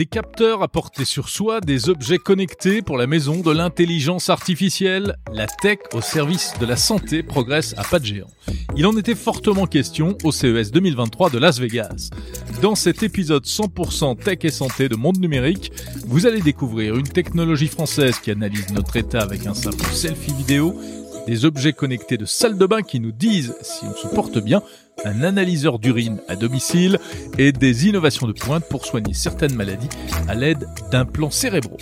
Des capteurs à porter sur soi, des objets connectés pour la maison, de l'intelligence artificielle, la tech au service de la santé progresse à pas de géant. Il en était fortement question au CES 2023 de Las Vegas. Dans cet épisode 100% tech et santé de Monde Numérique, vous allez découvrir une technologie française qui analyse notre état avec un simple selfie vidéo, des objets connectés de salle de bain qui nous disent si on se porte bien, un analyseur d'urine à domicile et des innovations de pointe pour soigner certaines maladies à l'aide d'implants cérébraux.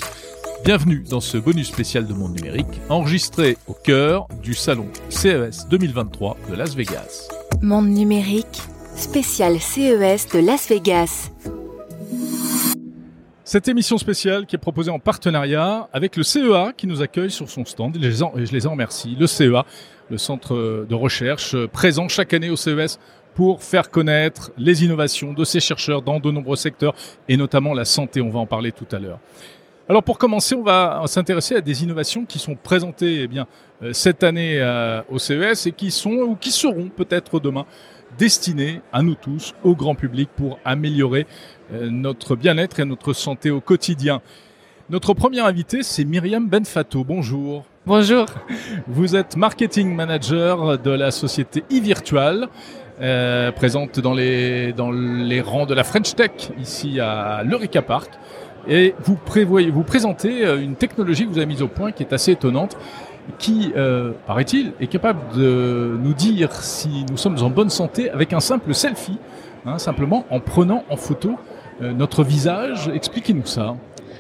Bienvenue dans ce bonus spécial de Monde Numérique, enregistré au cœur du salon CES 2023 de Las Vegas. Monde Numérique, spécial CES de Las Vegas. Cette émission spéciale qui est proposée en partenariat avec le CEA qui nous accueille sur son stand et je les en remercie. Le CEA, le centre de recherche présent chaque année au CES pour faire connaître les innovations de ces chercheurs dans de nombreux secteurs et notamment la santé. On va en parler tout à l'heure. Alors pour commencer, on va s'intéresser à des innovations qui sont présentées eh bien, euh, cette année euh, au CES et qui sont ou qui seront peut-être demain destinées à nous tous, au grand public, pour améliorer euh, notre bien-être et notre santé au quotidien. Notre premier invité, c'est Myriam Benfato. Bonjour. Bonjour. Vous êtes marketing manager de la société e-virtual, euh, présente dans les, dans les rangs de la French Tech, ici à l'Eureka Park. Et vous, prévoyez, vous présentez euh, une technologie que vous avez mise au point qui est assez étonnante, qui, euh, paraît-il, est capable de nous dire si nous sommes en bonne santé avec un simple selfie, hein, simplement en prenant en photo euh, notre visage. Expliquez-nous ça.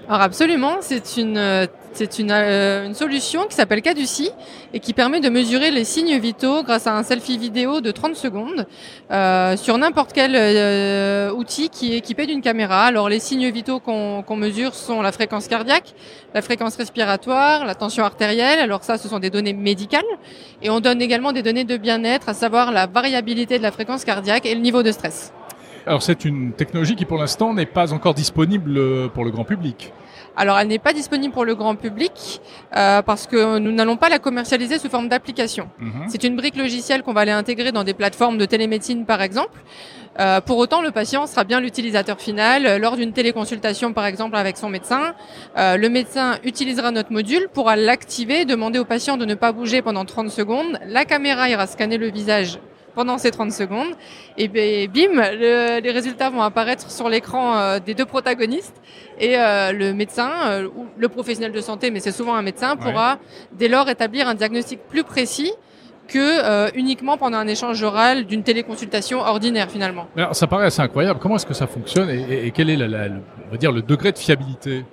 Alors absolument, c'est une euh, c'est une, euh, une, solution qui s'appelle Caduci et qui permet de mesurer les signes vitaux grâce à un selfie vidéo de 30 secondes euh, sur n'importe quel euh, outil qui est équipé d'une caméra. Alors les signes vitaux qu'on mesure sont la fréquence cardiaque, la fréquence respiratoire, la tension artérielle. Alors ça, ce sont des données médicales et on donne également des données de bien-être, à savoir la variabilité de la fréquence cardiaque et le niveau de stress. Alors c'est une technologie qui pour l'instant n'est pas encore disponible pour le grand public. Alors elle n'est pas disponible pour le grand public euh, parce que nous n'allons pas la commercialiser sous forme d'application. Mhm. C'est une brique logicielle qu'on va aller intégrer dans des plateformes de télémédecine par exemple. Euh, pour autant, le patient sera bien l'utilisateur final euh, lors d'une téléconsultation, par exemple, avec son médecin. Euh, le médecin utilisera notre module, pourra l'activer, demander au patient de ne pas bouger pendant 30 secondes. La caméra ira scanner le visage pendant ces 30 secondes. Et ben, bim, les résultats vont apparaître sur l'écran euh, des deux protagonistes. Et euh, le médecin, euh, ou le professionnel de santé, mais c'est souvent un médecin, pourra dès lors établir un diagnostic plus précis que uniquement pendant un échange oral d'une téléconsultation ordinaire finalement. Alors, ça paraît assez incroyable. Comment est-ce que ça fonctionne et, quel est la, on va dire le degré de fiabilité?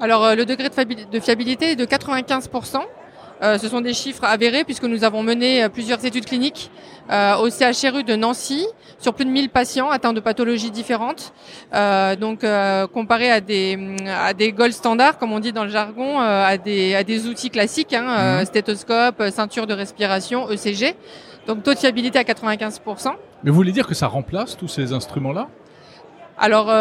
Alors le degré de fiabilité est de 95 euh, ce sont des chiffres avérés puisque nous avons mené euh, plusieurs études cliniques euh, au CHRU de Nancy sur plus de 1000 patients atteints de pathologies différentes. donc comparé à des à des gold standards comme on dit dans le jargon, à des à des outils classiques, hein, mhm. stéthoscope, ceinture de respiration, ECG. Donc taux de fiabilité à 95%. Mais vous voulez dire que ça remplace tous ces instruments-là? Alors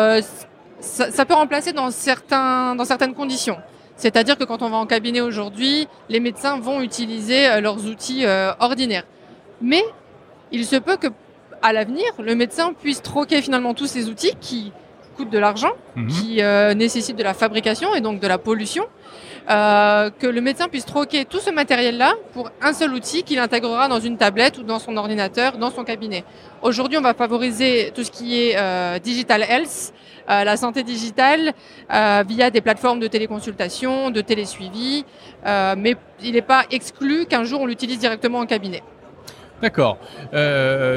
ça, ça, peut remplacer dans certains dans certaines conditions. C'est-à-dire que quand on va en cabinet aujourd'hui, les médecins vont utiliser euh, leurs outils euh, ordinaires. Mais il se peut que à l'avenir, le médecin puisse troquer finalement tous ces outils qui coûtent de l'argent, mhm. qui euh, nécessitent de la fabrication et donc de la pollution, euh, que le médecin puisse troquer tout ce matériel-là pour un seul outil qu'il intégrera dans une tablette ou dans son ordinateur, dans son cabinet. Aujourd'hui, on va favoriser tout ce qui est euh, digital health, euh, la santé digitale, via des plateformes de téléconsultation, de télésuivi, mais il n'est pas exclu qu'un jour on l'utilise directement en cabinet. D'accord.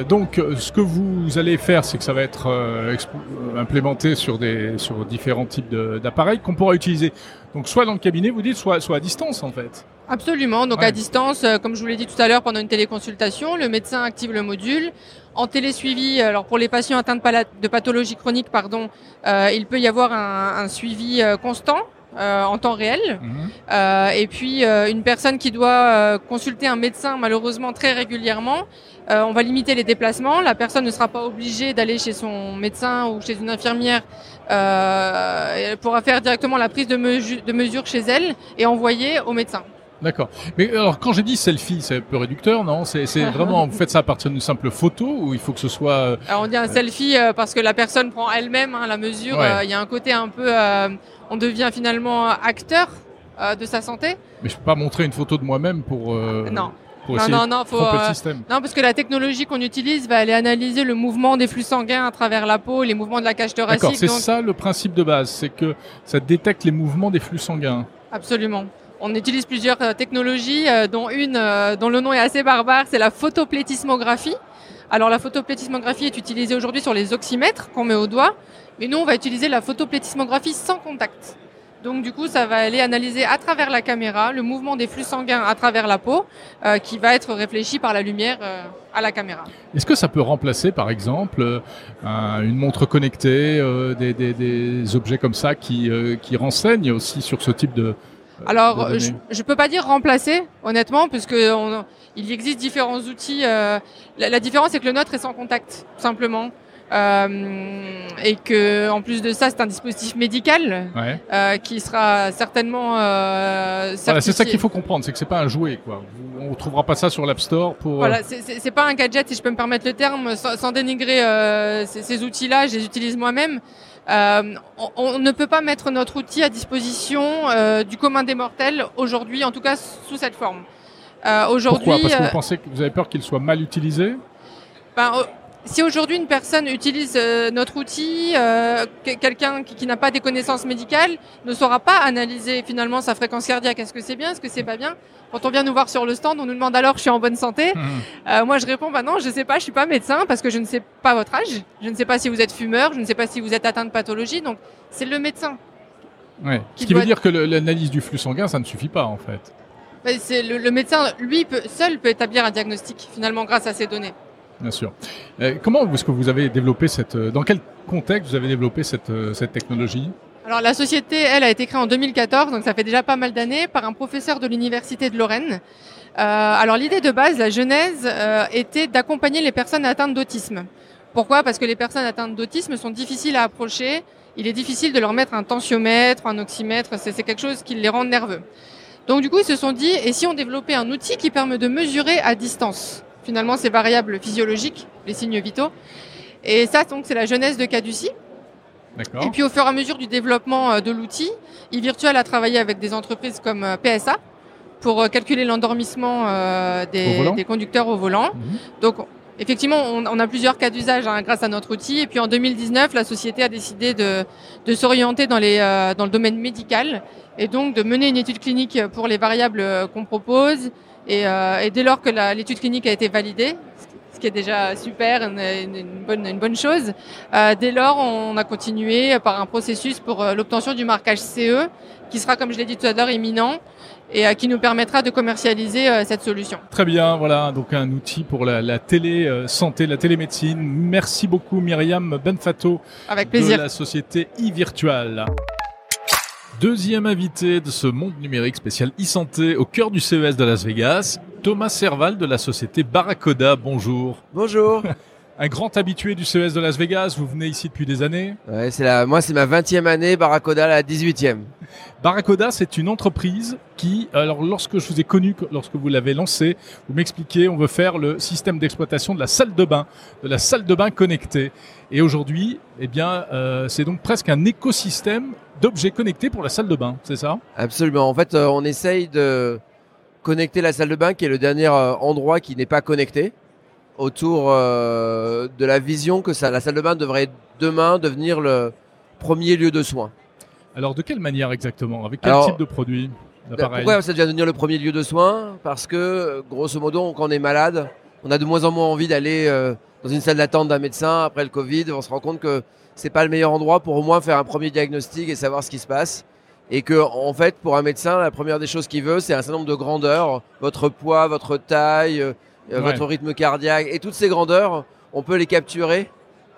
Donc, ce que vous allez faire, c'est que ça va être implémenté sur des sur différents types d'appareils qu'on pourra utiliser. Donc, soit dans le cabinet, vous dites, soit soit à distance, en fait. Absolument. Donc, à distance, euh, comme je vous l'ai dit tout à l'heure, pendant une téléconsultation, le médecin active le module. En télésuivi, alors pour les patients atteints de, pathologie chronique, pardon, il peut y avoir un, un suivi constant euh, en temps réel. Mhm. Euh, et puis euh, une personne qui doit consulter un médecin malheureusement très régulièrement, on va limiter les déplacements. La personne ne sera pas obligée d'aller chez son médecin ou chez une infirmière. Elle pourra faire directement la prise de, mesure chez elle et envoyer au médecin. D'accord. Mais alors, quand j'ai dit selfie, c'est un peu réducteur, non? C'est vraiment, vous faites ça à partir d'une simple photo ou il faut que ce soit... Euh, alors, on dit un selfie euh, parce que la personne prend elle-même hein, la mesure. Euh, il y a un côté un peu... on devient finalement acteur de sa santé. Mais je peux pas montrer une photo de moi-même pour... non. Pour non, non, non, faut, système. non, parce que la technologie qu'on utilise va aller analyser le mouvement des flux sanguins à travers la peau, les mouvements de la cage thoracique. D'accord, c'est ça le principe de base, c'est que ça détecte les mouvements des flux sanguins. Absolument. On utilise plusieurs euh, technologies, euh, dont une euh, dont le nom est assez barbare, c'est la photoplétismographie. Alors la photoplétismographie est utilisée aujourd'hui sur les oxymètres qu'on met au doigt, mais nous on va utiliser la photoplétismographie sans contact. Donc du coup, ça va aller analyser à travers la caméra le mouvement des flux sanguins à travers la peau, qui va être réfléchi par la lumière à la caméra. Est-ce que ça peut remplacer, par exemple, une montre connectée, des, objets comme ça qui, qui renseignent aussi sur ce type de, alors, je ne peux pas dire remplacer, honnêtement, puisque il existe différents outils. Euh, la, différence, c'est que le nôtre est sans contact, simplement. Euh, et que en plus de ça, c'est un dispositif médical euh, qui sera certainement. voilà, c'est ça qu'il faut comprendre, c'est que c'est pas un jouet, quoi. On trouvera pas ça sur l'App Store pour. Voilà, c'est pas un gadget, si je peux me permettre le terme, sans, dénigrer ces, ces outils-là, je les utilise moi-même. Euh, on, ne peut pas mettre notre outil à disposition euh, du commun des mortels aujourd'hui, en tout cas sous cette forme. Euh, aujourd'hui, Pourquoi? Parce que vous pensez que vous avez peur qu'il soit mal utilisé? Ben, si aujourd'hui une personne utilise euh, notre outil, euh, quelqu'un qui, n'a pas des connaissances médicales ne saura pas analyser finalement sa fréquence cardiaque. Est-ce que c'est bien? Est-ce que c'est pas bien? Quand on vient nous voir sur le stand, on nous demande alors je suis en bonne santé? Mmh. Euh, moi je réponds bah non, je sais pas, je suis pas médecin parce que je ne sais pas votre âge, je ne sais pas si vous êtes fumeur, je ne sais pas si vous êtes atteint de pathologie. Donc c'est le médecin. Ouais. Ce qui veut dire que l'analyse du flux sanguin, ça ne suffit pas en fait. Bah, c'est le, médecin, lui, peut, seul peut établir un diagnostic finalement grâce à ces données. Bien sûr. Euh, comment est-ce que vous avez développé cette, euh, dans quel contexte vous avez développé cette, euh, cette technologie? Alors la société, elle, a été créée en 2014, donc ça fait déjà pas mal d'années, par un professeur de l'université de Lorraine. Alors l'idée de base, la genèse, était d'accompagner les personnes atteintes d'autisme. Pourquoi? Parce que les personnes atteintes d'autisme sont difficiles à approcher. Il est difficile de leur mettre un tensiomètre, un oxymètre. C'est quelque chose qui les rend nerveux. Donc du coup, ils se sont dit, et si on développait un outil qui permet de mesurer à distance? Finalement ces variables physiologiques, les signes vitaux. Et ça, donc, c'est la jeunesse de Caduci. Et puis au fur et à mesure du développement euh, de l'outil, e-Virtual a travaillé avec des entreprises comme euh, PSA pour euh, calculer l'endormissement des, conducteurs au volant. Mhm. Donc effectivement, on, a plusieurs cas d'usage hein, grâce à notre outil. Et puis en 2019, la société a décidé de, s'orienter dans, dans le domaine médical et donc de mener une étude clinique pour les variables qu'on propose euh, et, dès lors que l'étude clinique a été validée, ce qui est déjà super, une, bonne, une bonne chose. Euh, dès lors, on a continué par un processus pour euh, l'obtention du marquage CE, qui sera, comme je l'ai dit tout à l'heure, imminent et qui nous permettra de commercialiser cette solution. Très bien, voilà, donc un outil pour la, la télé santé, la télémédecine. Merci beaucoup Myriam Benfato Avec plaisir. de la société e-Virtual. Deuxième invité de ce monde numérique spécial e-santé au cœur du CES de Las Vegas, Thomas Serval de la société Barracoda. Bonjour. Bonjour. Un grand habitué du CES de Las Vegas, vous venez ici depuis des années Ouais, c'est la, moi c'est ma 20e année, Barracoda la 18e. Barracoda, c'est une entreprise qui, alors lorsque je vous ai connu, lorsque vous l'avez lancé, vous m'expliquez, on veut faire le système d'exploitation de la salle de bain, de la salle de bain connectée. Et aujourd'hui, eh bien, euh, c'est donc presque un écosystème d'objets connectés pour la salle de bain, c'est ça? Absolument. En fait, euh, on essaye de connecter la salle de bain, qui est le dernier euh, endroit qui n'est pas connecté, autour euh, de la vision que ça, la salle de bain devrait demain devenir le premier lieu de soins. Alors, de quelle manière exactement? Avec quel type de produit Pourquoi ça devient devenir le premier lieu de soins? Parce que, grosso modo, quand on est malade, on a de moins en moins envie d'aller dans une salle d'attente d'un médecin après le Covid. On se rend compte que c'est pas le meilleur endroit pour au moins faire un premier diagnostic et savoir ce qui se passe. Et que, en fait, pour un médecin, la première des choses qu'il veut, c'est un certain nombre de grandeurs, votre poids, votre taille, euh, votre rythme cardiaque, et toutes ces grandeurs, on peut les capturer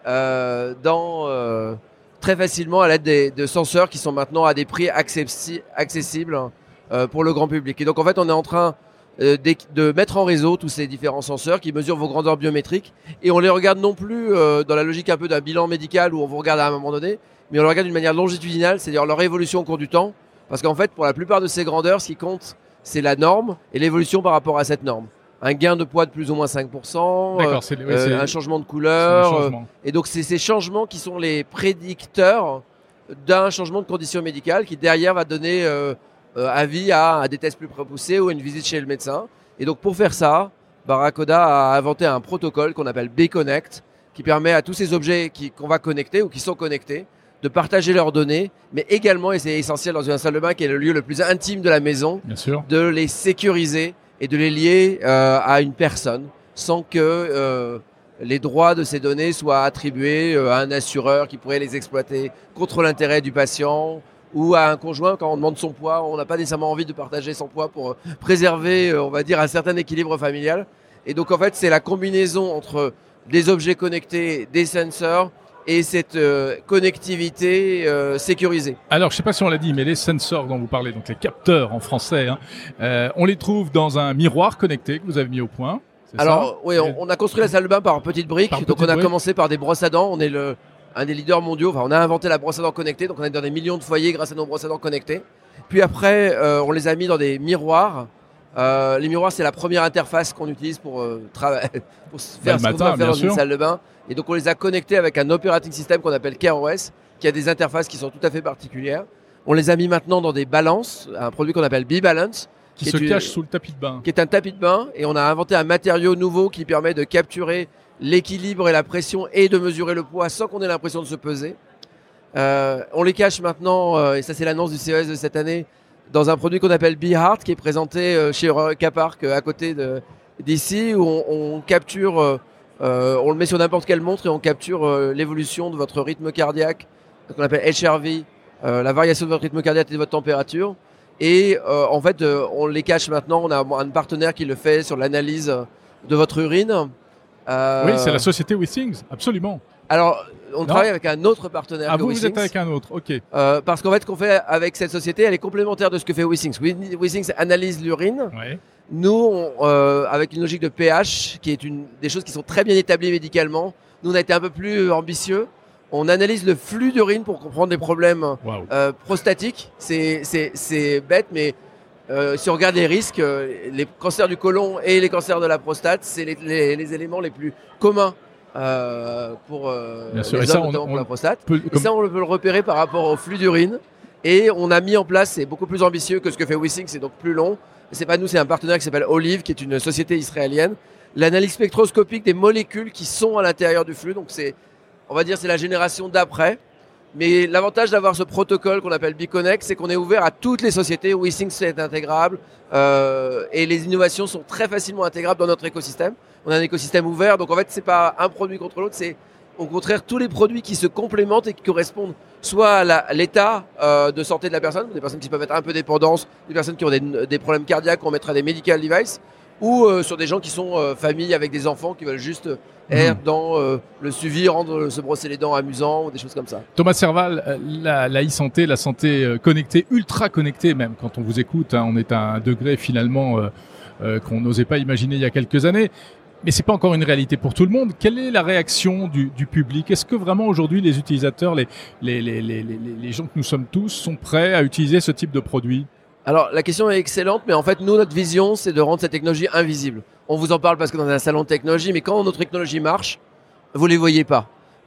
euh, dans euh, très facilement à l'aide de senseurs qui sont maintenant à des prix accessibles euh, pour le grand public. Et donc, en fait, on est en train de mettre en réseau tous ces différents senseurs qui mesurent vos grandeurs biométriques et on les regarde non plus dans la logique un peu d'un bilan médical où on vous regarde à un moment donné, mais on les regarde d'une manière longitudinale, c'est-à-dire leur évolution au cours du temps, parce qu'en fait pour la plupart de ces grandeurs, ce qui compte c'est la norme et l'évolution par rapport à cette norme. Un gain de poids de plus ou moins 5%, D'accord, euh, c'est euh, c'est- un changement de couleur. euh, changement. et donc, c'est ces changements qui sont les prédicteurs d'un changement de condition médicale qui, derrière, va donner euh, avis à, à des tests plus poussés ou à une visite chez le médecin. Et donc, pour faire ça, Barracoda a inventé un protocole qu'on appelle B-Connect qui permet à tous ces objets qui- qu'on va connecter ou qui sont connectés de partager leurs données, mais également, et c'est essentiel dans une salle de bain qui est le lieu le plus intime de la maison, Bien sûr. de les sécuriser et de les lier euh, à une personne sans que euh, les droits de ces données soient attribués euh, à un assureur qui pourrait les exploiter contre l'intérêt du patient ou à un conjoint quand on demande son poids. On n'a pas nécessairement envie de partager son poids pour euh, préserver, euh, on va dire, un certain équilibre familial. Et donc en fait, c'est la combinaison entre des objets connectés, des sensors et cette euh, connectivité euh, sécurisée. Alors, je sais pas si on l'a dit, mais les sensors dont vous parlez, donc les capteurs en français, hein, euh, on les trouve dans un miroir connecté que vous avez mis au point. Alors, oui, on, on a construit la salle de bain par petites briques. Par donc, on a commencé par des brosses à dents. On est le, un des leaders mondiaux. Enfin, on a inventé la brosse à dents connectée. Donc, on est dans des millions de foyers grâce à nos brosses à dents connectées. Puis après, on les a mis dans des miroirs. Euh, les miroirs, c'est la première interface qu'on utilise pour, euh, pour faire le ce qu'on doit faire dans sûr. une salle de bain. Et donc, on les a connectés avec un operating system qu'on appelle CareOS, qui a des interfaces qui sont tout à fait particulières. On les a mis maintenant dans des balances, un produit qu'on appelle B-Balance, Qui qui se une- cache sous le tapis de bain. qui est un tapis de bain et on a inventé un matériau nouveau qui permet de capturer l'équilibre et la pression et de mesurer le poids sans qu'on ait l'impression de se peser. Euh, on les cache maintenant, euh, et ça c'est l'annonce du CES de cette année, dans un produit qu'on appelle Be Heart qui est présenté euh, chez Eureka Park euh, à côté d'ici où on, on capture, euh, on le met sur n'importe quelle montre et on capture euh, l'évolution de votre rythme cardiaque, ce qu'on appelle HRV, euh, la variation de votre rythme cardiaque et de votre température. Et en fait, on les cache maintenant. On a un partenaire qui le fait sur l'analyse de votre urine. Oui, c'est la société Withings, absolument. Alors, on Non. travaille avec un autre partenaire Ah, que vous, êtes avec un autre, ok. Euh, parce qu'en fait, ce qu'on fait avec cette société, elle est complémentaire de ce que fait Withings. Wi- Withings analyse l'urine. Ouais. Nous, on, euh, avec une logique de pH, qui est une des choses qui sont très bien établies médicalement, nous on a été un peu plus ambitieux. On analyse le flux d'urine pour comprendre les problèmes euh, prostatiques. C'est bête, mais euh, si on regarde les risques, euh, les cancers du côlon et les cancers de la prostate, c'est les, les- les éléments les plus communs euh, pour euh, Bien sûr. les Et ça, on- notamment on- pour la prostate. Et comme- ça, on peut le repérer par rapport au flux d'urine. Et on a mis en place, c'est beaucoup plus ambitieux que ce que fait Wissing, c'est donc plus long. C'est pas nous, c'est un partenaire qui s'appelle Olive, qui est une société israélienne. L'analyse spectroscopique des molécules qui sont à l'intérieur du flux. Donc c'est, on va dire, c'est la génération d'après. Mais l'avantage d'avoir ce protocole qu'on appelle Biconnect, c'est qu'on est ouvert à toutes les sociétés. Wissing, c'est intégrable. Euh, et les innovations sont très facilement intégrables dans notre écosystème. On a un écosystème ouvert. Donc en fait, c'est pas un produit contre l'autre, c'est au contraire tous les produits qui se complémentent et qui correspondent soit à l'état euh, de santé de la personne, des personnes qui peuvent être un peu dépendantes, des personnes qui ont des, des problèmes cardiaques, on mettra des medical devices, ou euh, sur des gens qui sont euh, familles avec des enfants qui veulent juste être dans euh, le suivi, rendre se brosser les dents amusant ou des choses comme ça. Thomas Serval, la, la e-santé, la santé connectée, ultra connectée même, quand on vous écoute, hein, on est à un degré finalement euh, euh, qu'on n'osait pas imaginer il y a quelques années. Mais c'est pas encore une réalité pour tout le monde. Quelle est la réaction du, du public? Est-ce que vraiment aujourd'hui les utilisateurs, les, les, les, les, gens que nous sommes tous, sont prêts à utiliser ce type de produit? Alors la question est excellente, mais en fait nous notre vision c'est de rendre cette technologie invisible. On vous en parle parce que dans un salon de technologie, mais quand notre technologie marche, vous les voyez pas.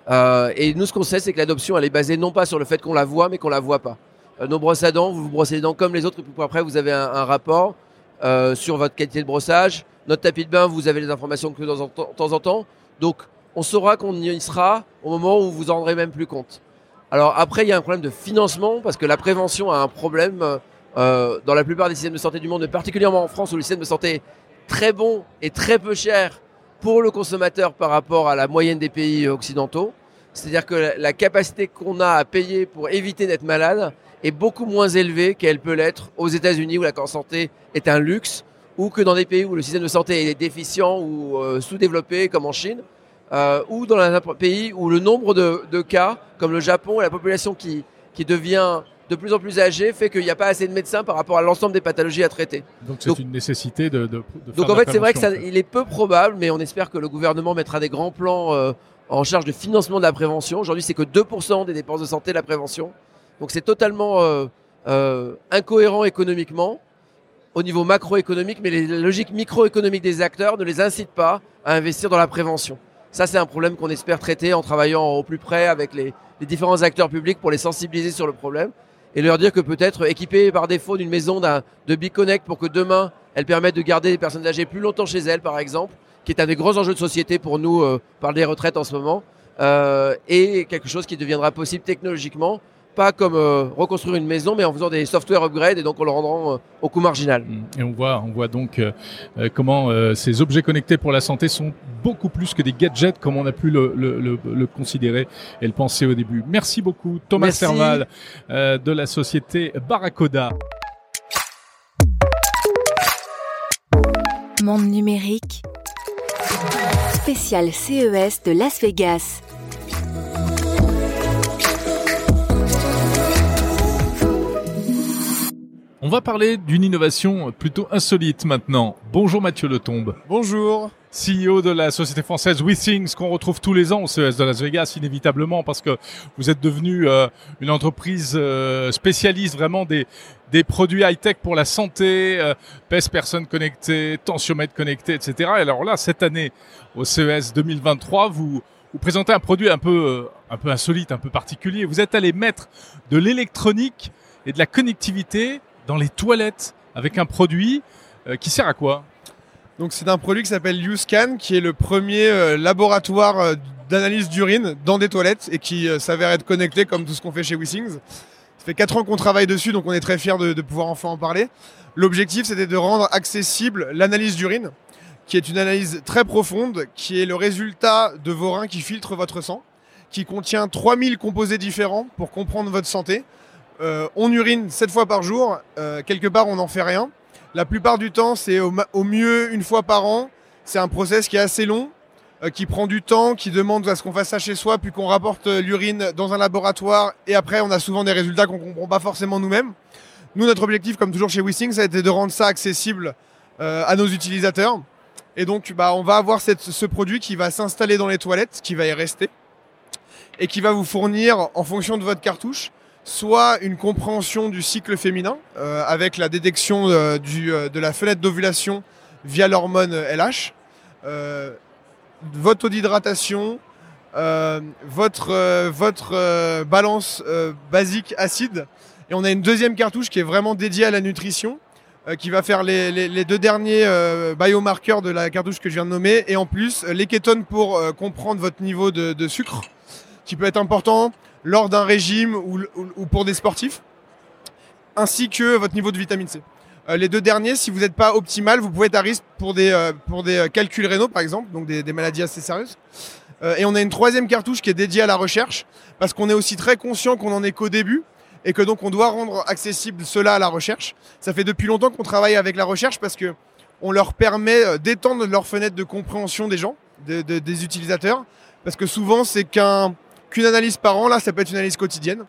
Euh, et nous ce qu'on sait c'est que l'adoption elle est basée non pas sur le fait qu'on la voit, mais qu'on la voit pas. Euh, nos brosses à dents, vous vous brossez les dents comme les autres, et puis après vous avez un rapport euh, sur votre qualité de brossage. Notre tapis de bain, vous avez les informations que de temps en temps-. Donc on saura qu'on y sera au moment où vous en rendrez même plus compte. Alors après il y a un problème de financement parce que la prévention a un problème. euh, dans la plupart des systèmes de santé du monde, particulièrement en France où le système de santé est très bon et très peu cher pour le consommateur par rapport à la moyenne des pays occidentaux. C'est-à-dire que la- capacité qu'on a à payer pour éviter d'être malade est beaucoup moins élevée qu'elle peut l'être aux États-Unis où la santé est un luxe ou que dans des pays où le système de santé est déficient ou euh, sous-développé comme en Chine euh, ou dans un pays où le nombre de, de cas comme le Japon et la population qui, qui devient de plus en plus âgée fait qu'il n'y a pas assez de médecins par rapport à l'ensemble des pathologies à traiter. Donc c'est une nécessité de, de, de Donc en fait, c'est vrai que ça, prévention, en fait. il est peu probable, mais on espère que le gouvernement mettra des grands plans euh, en charge de financement de la prévention. Aujourd'hui, c'est que 2% des dépenses de santé, la prévention. Donc c'est totalement euh, euh, incohérent économiquement. au niveau macroéconomique, mais les logiques microéconomiques des acteurs ne les incitent pas à investir dans la prévention. Ça, c'est un problème qu'on espère traiter en travaillant au plus près avec les, différents acteurs publics pour les sensibiliser sur le problème et leur dire que peut-être équipé par défaut d'une maison de Big Connect pour que demain, elle permette de garder les personnes âgées plus longtemps chez elles, par exemple, qui est un des gros enjeux de société pour nous euh, par les retraites en ce moment, euh, et quelque chose qui deviendra possible technologiquement pas comme euh, reconstruire une maison, mais en faisant des software upgrades et donc en le rendant euh, au coût marginal. Mmh. Et on voit, on voit donc euh, comment ces objets connectés pour la santé sont beaucoup plus que des gadgets, comme on a pu le, le, le, le considérer et le penser au début. Merci beaucoup, Thomas Serval de la société Barracoda. Monde numérique. Spécial CES de Las Vegas. On va parler d'une innovation plutôt insolite maintenant. Bonjour Mathieu Letombe. Bonjour. CEO de la société française WeThings qu'on retrouve tous les ans au CES de Las Vegas inévitablement parce que vous êtes devenu euh, une entreprise euh, spécialiste vraiment des des produits high-tech pour la santé, euh, pèse personnes connectées, tensiomètre connecté, etc. Et alors là, cette année, au CES 2023, vous, vous présentez un produit un peu, euh, un peu insolite, un peu particulier. Vous êtes allé mettre de l'électronique et de la connectivité dans les toilettes avec un produit qui sert à quoi? Donc c'est un produit qui s'appelle USCAN, qui est le premier euh, laboratoire euh, d'analyse d'urine dans des toilettes et qui s'avère être connecté comme tout ce qu'on fait chez WeSings. Ça fait 4 ans qu'on travaille dessus, donc on est très fiers de, pouvoir enfin en parler. L'objectif, c'était de rendre accessible l'analyse d'urine, qui est une analyse très profonde, qui est le résultat de vos reins qui filtrent votre sang, qui contient 3000 composés différents pour comprendre votre santé. Euh, on urine 7 fois par jour. Euh, quelque part, on n'en fait rien. La plupart du temps, c'est au, mieux une fois par an. C'est un process qui est assez long, euh, qui prend du temps, qui demande à ce qu'on fasse ça chez soi, puis qu'on rapporte l'urine dans un laboratoire. Et après, on a souvent des résultats qu'on comprend pas forcément nous-mêmes. Nous, notre objectif, comme toujours chez WeSing, ça a été de rendre ça accessible à nos utilisateurs. Et donc, bah, on va avoir ce produit qui va s'installer dans les toilettes, qui va y rester, et qui va vous fournir, en fonction de votre cartouche, soit une compréhension du cycle féminin euh, avec la détection euh, euh, de la fenêtre d'ovulation via l'hormone LH, votre taux d'hydratation, votre, votre balance basique acide. Et on a une deuxième cartouche qui est vraiment dédiée à la nutrition, qui va faire les, deux derniers biomarqueurs de la cartouche que je viens de nommer, et en plus les kétones pour comprendre votre niveau de sucre, qui peut être important lors d'un régime ou, ou, pour des sportifs, ainsi que votre niveau de vitamine C. Euh, les deux derniers, si vous n'êtes pas optimal, vous pouvez être à risque pour des, euh, euh, calculs rénaux, par exemple, donc des, maladies assez sérieuses. Et on a une troisième cartouche qui est dédiée à la recherche, parce qu'on est aussi très conscient qu'on en est qu'au début, et que donc on doit rendre accessible cela à la recherche. Ça fait depuis longtemps qu'on travaille avec la recherche, parce que on leur permet d'étendre leur fenêtre de compréhension des gens, de, de, des utilisateurs, parce que souvent c'est qu'un qu'une analyse par an. Là, ça peut être une analyse quotidienne.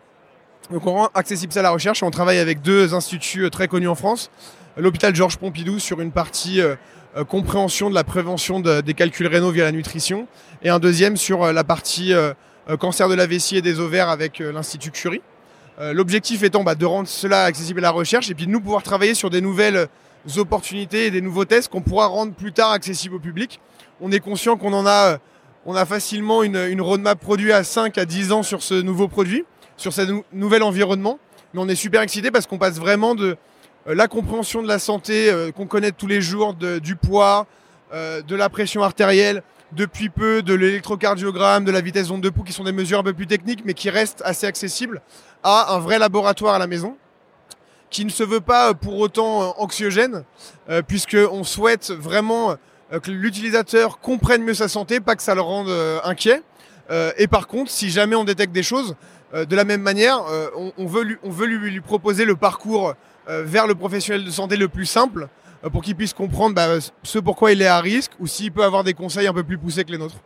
Donc, on rend accessible ça à la recherche. On travaille avec deux instituts euh, très connus en France. L'hôpital Georges Pompidou sur une partie euh, euh, compréhension de la prévention des calculs rénaux via la nutrition. Et un deuxième sur la partie cancer de la vessie et des ovaires avec l'Institut Curie. L'objectif étant bah, de rendre cela accessible à la recherche et puis de nous pouvoir travailler sur des nouvelles opportunités et des nouveaux tests qu'on pourra rendre plus tard accessibles au public. On est conscient qu'on en a on a facilement une, roadmap produit à 5 à 10 ans sur ce nouveau produit, sur ce nouvel environnement. Mais on est super excité parce qu'on passe vraiment de euh, la compréhension de la santé euh, qu'on connaît tous les jours, du poids, euh, de la pression artérielle, depuis peu de l'électrocardiogramme, de la vitesse d'onde de pouls, qui sont des mesures un peu plus techniques, mais qui restent assez accessibles, à un vrai laboratoire à la maison, qui ne se veut pas pour autant anxiogène, puisqu'on souhaite vraiment que l'utilisateur comprenne mieux sa santé, pas que ça le rende euh, inquiet. Euh, et par contre, si jamais on détecte des choses, de la même manière, on, veut, lui, on veut lui, lui proposer le parcours vers le professionnel de santé le plus simple pour qu'il puisse comprendre bah, ce pourquoi il est à risque ou s'il peut avoir des conseils un peu plus poussés que les nôtres.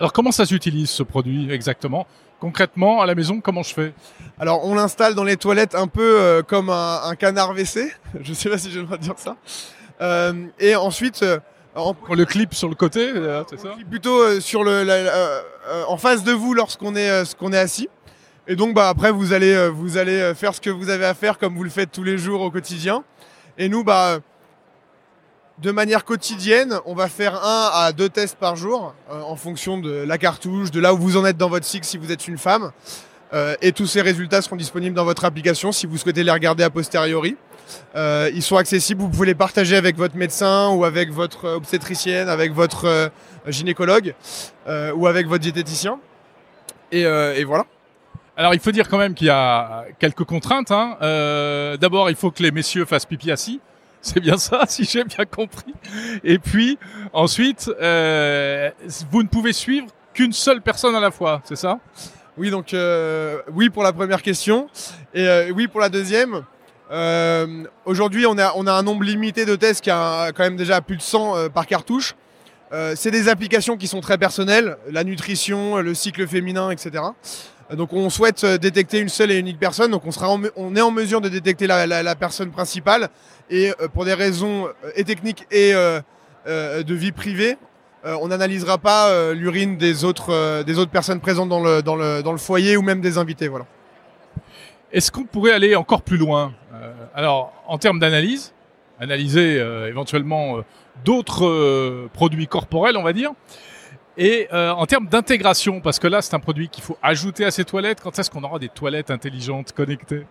Alors comment ça s'utilise ce produit exactement? Concrètement, à la maison, comment je fais? Alors on l'installe dans les toilettes un peu comme un, un, canard WC, je sais pas si je dois dire ça. et ensuite, on le clip sur le côté, euh, c'est ça Plutôt euh, sur le, euh, en face de vous lorsqu'on est, ce qu'on est assis. Et donc bah après vous allez, vous allez faire ce que vous avez à faire comme vous le faites tous les jours au quotidien. Et nous, bah, de manière quotidienne, on va faire un à deux tests par jour euh, en fonction de la cartouche, de là où vous en êtes dans votre cycle si vous êtes une femme. Euh, et tous ces résultats seront disponibles dans votre application si vous souhaitez les regarder a posteriori. Euh, ils sont accessibles, vous pouvez les partager avec votre médecin ou avec votre obstétricienne, avec votre euh, gynécologue euh, ou avec votre diététicien. Et, et voilà. Alors il faut dire quand même qu'il y a quelques contraintes. Hein. D'abord, il faut que les messieurs fassent pipi assis. C'est bien ça, si j'ai bien compris. Et puis ensuite, vous ne pouvez suivre qu'une seule personne à la fois, c'est ça? Oui, donc oui pour la première question. Et oui pour la deuxième. Euh, Aujourd'hui, on a, on a un nombre limité de tests qui a quand même déjà plus de 100 euh, par cartouche. Euh, c'est des applications qui sont très personnelles, la nutrition, le cycle féminin, etc. Donc on souhaite euh, détecter une seule et unique personne, donc on, sera en on est en mesure de détecter la, la- la personne principale et euh, pour des raisons et techniques et euh, euh, de vie privée, on n'analysera pas l'urine des autres, des autres personnes présentes dans le, dans, le, dans le foyer ou même des invités. Voilà. Est-ce qu'on pourrait aller encore plus loin Euh, Alors, en termes d'analyse, analyser euh, éventuellement euh, d'autres produits corporels, on va dire, et en termes d'intégration, parce que là, c'est un produit qu'il faut ajouter à ses toilettes. Quand est-ce qu'on aura des toilettes intelligentes, connectées?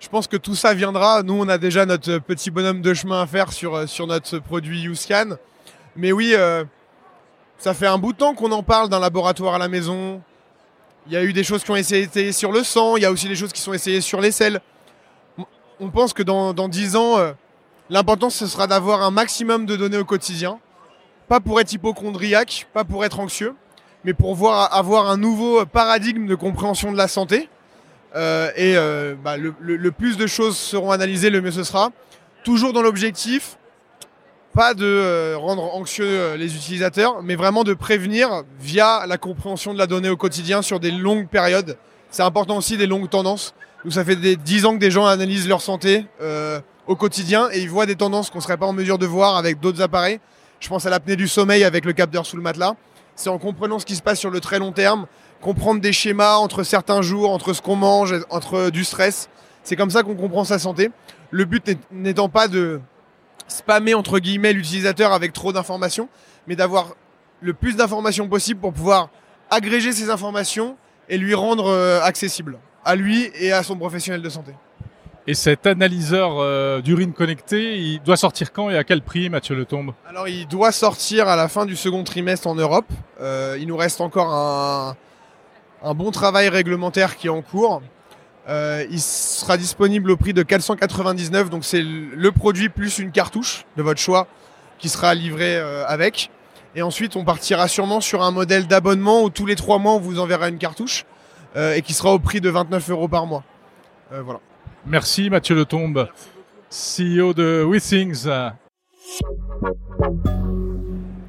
Je pense que tout ça viendra. Nous, on a déjà notre petit bonhomme de chemin à faire sur, sur notre produit YouScan. Mais oui, ça fait un bout de temps qu'on en parle d'un laboratoire à la maison. Il y a eu des choses qui ont essayé sur le sang. Il y a aussi des choses qui sont essayées sur les selles. On pense que dans, dans 10 ans, euh, l'important, ce sera d'avoir un maximum de données au quotidien. Pas pour être hypochondriaque, pas pour être anxieux, mais pour voir, avoir un nouveau paradigme de compréhension de la santé. Euh, et euh, bah, le plus de choses seront analysées, le mieux ce sera. Toujours dans l'objectif, pas de euh, rendre anxieux euh, les utilisateurs, mais vraiment de prévenir via la compréhension de la donnée au quotidien sur des longues périodes. C'est important aussi des longues tendances. Nous, ça fait des 10 ans que des gens analysent leur santé euh, au quotidien et ils voient des tendances qu'on serait pas en mesure de voir avec d'autres appareils. Je pense à l'apnée du sommeil avec le capteur sous le matelas. C'est en comprenant ce qui se passe sur le très long terme, comprendre des schémas entre certains jours, entre ce qu'on mange, entre du stress. C'est comme ça qu'on comprend sa santé. Le but n'étant pas de spammer entre guillemets l'utilisateur avec trop d'informations, mais d'avoir le plus d'informations possible pour pouvoir agréger ces informations et lui rendre euh, accessible à lui et à son professionnel de santé. Et cet analyseur euh, d'urine connecté, il doit sortir quand et à quel prix, Mathieu Letombe? Alors il doit sortir à la fin du second trimestre en Europe. Euh, il nous reste encore un, un bon travail réglementaire qui est en cours. Euh, il sera disponible au prix de 499, donc c'est le produit plus une cartouche de votre choix qui sera livré euh, avec. Et ensuite, on partira sûrement sur un modèle d'abonnement où tous les trois mois, on vous enverra une cartouche euh, et qui sera au prix de 29 euros par mois. Voilà. Merci Mathieu Letombe, CEO de WeThings.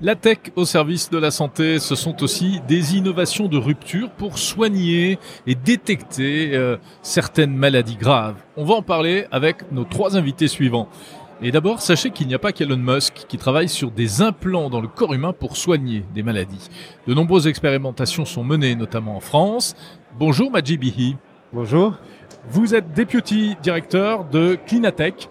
La tech au service de la santé, ce sont aussi des innovations de rupture pour soigner et détecter euh, certaines maladies graves. On va en parler avec nos trois invités suivants. Et d'abord, sachez qu'il n'y a pas qu'Elon Musk qui travaille sur des implants dans le corps humain pour soigner des maladies. De nombreuses expérimentations sont menées, notamment en France. Bonjour Majid Bihi. Bonjour. Vous êtes deputy directeur de Clinatech.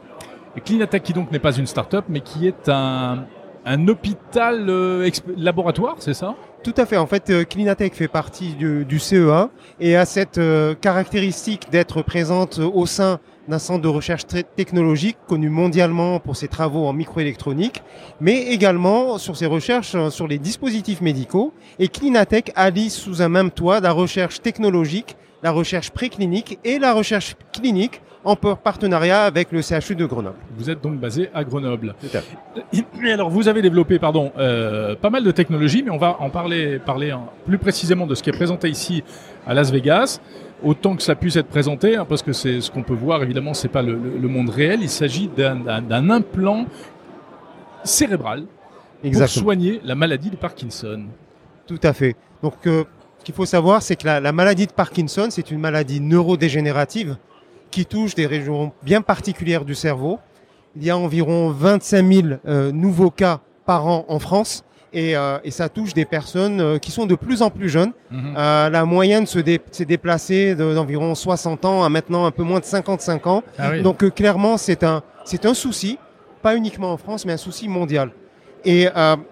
Et Clinatech qui donc n'est pas une start-up, mais qui est un, un hôpital euh, laboratoire, c'est ça? Tout à fait. En fait, euh, Clinatech fait partie du, CEA et a cette euh, caractéristique d'être présente au sein d'un centre de recherche technologique connu mondialement pour ses travaux en microélectronique, mais également sur ses recherches euh, sur les dispositifs médicaux. Et Clinatech allie sous un même toit la recherche technologique, la recherche préclinique et la recherche clinique en partenariat avec le CHU de Grenoble. Vous êtes donc basé à Grenoble. Et alors, vous avez développé, pardon, euh, pas mal de technologies, mais on va en parler, parler en- plus précisément de ce qui est présenté ici à Las Vegas, autant que ça puisse être présenté, hein, parce que c'est ce qu'on peut voir. Évidemment, c'est pas le, monde réel. Il s'agit d'un- implant cérébral pour soigner la maladie de Parkinson. Tout à fait. Donc, euh, ce qu'il faut savoir, c'est que la, la maladie de Parkinson, c'est une maladie neurodégénérative qui touche des régions bien particulières du cerveau. Il y a environ 25 000 euh, nouveaux cas par an en France et, euh, et ça touche des personnes euh, qui sont de plus en plus jeunes. Mhm. La moyenne se dé- s'est déplacée de- d'environ 60 ans à maintenant un peu moins de 55 ans. Ah oui. Donc clairement, c'est un, un souci, pas uniquement en France, mais un souci mondial. Et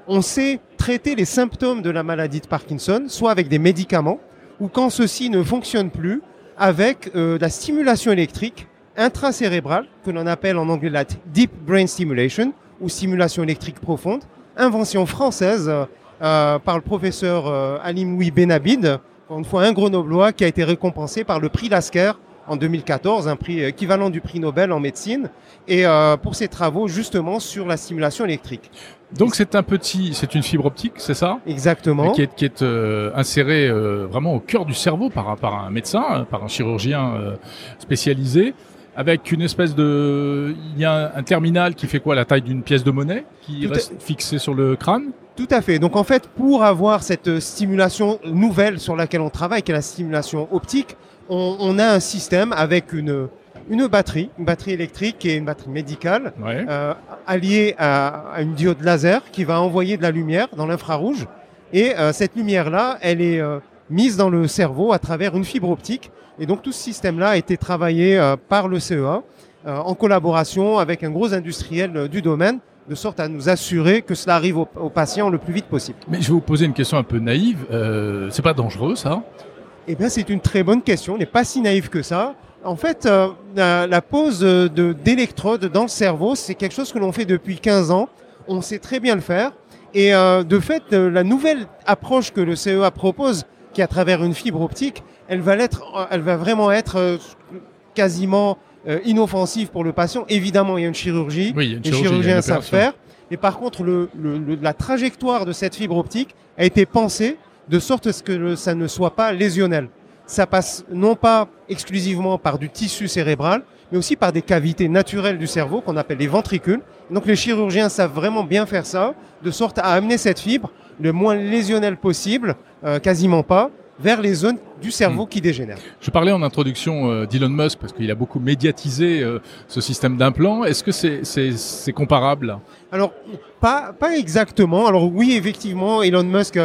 on sait traiter les symptômes de la maladie de Parkinson, soit avec des médicaments, ou quand ceci ne fonctionne plus, avec euh, la stimulation électrique intracérébrale, que l'on appelle en anglais la deep brain stimulation, ou stimulation électrique profonde, invention française euh, euh, par le professeur Alim Louis Benabid, une fois un grenoblois qui a été récompensé par le prix Lasker en 2014, un prix équivalent du prix Nobel en médecine, et euh, pour ses travaux justement sur la stimulation électrique. Donc c'est un petit, c'est une fibre optique, c'est ça? Exactement. qui est, qui est euh, insérée euh, vraiment au cœur du cerveau par, par un médecin, euh, par un chirurgien euh, spécialisé, avec une espèce de, il y a un, un terminal qui fait quoi, la taille d'une pièce de monnaie, qui Tout à- reste fixé sur le crâne? Tout à fait. Donc en fait, pour avoir cette euh, stimulation nouvelle sur laquelle on travaille, qui est la stimulation optique, on, on a un système avec une, une batterie, une batterie électrique et une batterie médicale, Ouais. euh, alliée à, à une diode laser qui va envoyer de la lumière dans l'infrarouge. Et euh, cette lumière-là, elle est euh, mise dans le cerveau à travers une fibre optique. Et donc tout ce système-là a été travaillé par le CEA en collaboration avec un gros industriel du domaine, de sorte à nous assurer que cela arrive aux, aux patients le plus vite possible. Mais je vais vous poser une question un peu naïve. C'est pas dangereux ça? Eh bien, c'est une très bonne question. On n'est pas si naïf que ça. En fait, euh, la, la pose de- de- d'électrodes dans le cerveau, c'est quelque chose que l'on fait depuis 15 ans. On sait très bien le faire. Et euh, de fait, euh, la nouvelle approche que le CEA propose, qui est à travers une fibre optique, elle va, l'être, elle va vraiment être quasiment inoffensive pour le patient. Évidemment, il y a une chirurgie. Oui, il y a une les chirurgie, chirurgiens savent faire. Mais par contre, le, le- le- la trajectoire de cette fibre optique a été pensée de sorte à ce que ça ne soit pas lésionnel. Ça passe non pas exclusivement par du tissu cérébral, mais aussi par des cavités naturelles du cerveau qu'on appelle les ventricules. Donc les chirurgiens savent vraiment bien faire ça, de sorte à amener cette fibre le moins lésionnelle possible, euh, quasiment pas, vers les zones du Hmm. cerveau qui dégénèrent. Je parlais en introduction euh, d'Elon Musk parce qu'il a beaucoup médiatisé euh, ce système d'implant. Est-ce que c'est comparable? Alors, pas, pas exactement. Alors oui, effectivement, Elon Musk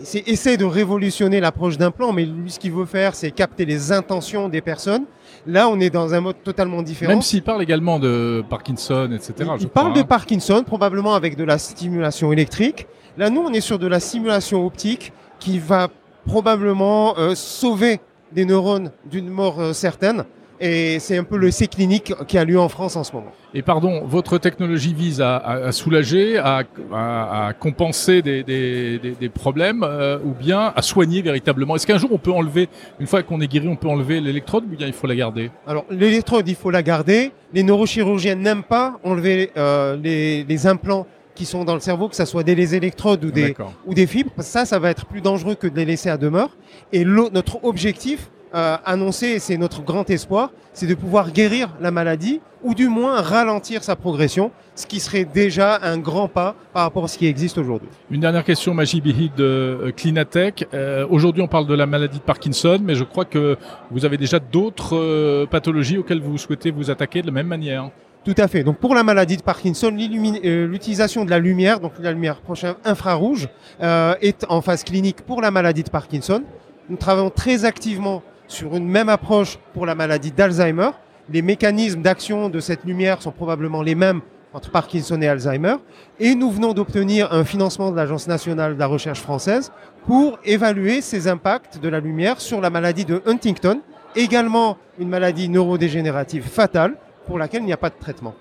essaie- essaie de révolutionner l'approche d'implant, mais lui, ce qu'il veut faire, c'est capter les intentions des personnes. Là, on est dans un mode totalement différent. Même s'il parle également de Parkinson, etc. il, je il parle de hein. Parkinson, probablement avec de la stimulation électrique. Là, nous, on est sur de la stimulation optique qui va probablement euh, sauver des neurones d'une mort euh, certaine. Et c'est un peu le C clinique qui a lieu en France en ce moment. Et pardon, votre technologie vise à, soulager, à, à- à compenser des, des- des- des problèmes, euh, ou bien à soigner véritablement. Est-ce qu'un jour on peut enlever, une fois qu'on est guéri, on peut enlever l'électrode, ou bien il faut la garder? Alors, l'électrode, il faut la garder. Les neurochirurgiens n'aiment pas enlever euh, les, les implants qui sont dans le cerveau, que ce soit des les électrodes ou des, D'accord. ou des fibres. Ça, ça va être plus dangereux que de les laisser à demeure. Et notre objectif euh, annoncé, et c'est notre grand espoir, c'est de pouvoir guérir la maladie ou du moins ralentir sa progression, ce qui serait déjà un grand pas par rapport à ce qui existe aujourd'hui. Une dernière question, Magie Bihid de euh, Clinatech. Euh, Aujourd'hui, on parle de la maladie de Parkinson, mais je crois que vous avez déjà d'autres euh, pathologies auxquelles vous souhaitez vous attaquer de la même manière. Tout à fait. Donc pour la maladie de Parkinson, l'utilisation de la lumière, donc la lumière prochaine infrarouge, euh, est en phase clinique pour la maladie de Parkinson. Nous travaillons très activement sur une même approche pour la maladie d'Alzheimer. Les mécanismes d'action de cette lumière sont probablement les mêmes entre Parkinson et Alzheimer. Et nous venons d'obtenir un financement de l'Agence nationale de la recherche française pour évaluer ces impacts de la lumière sur la maladie de Huntington, également une maladie neurodégénérative fatale pour laquelle il n'y a pas de traitement.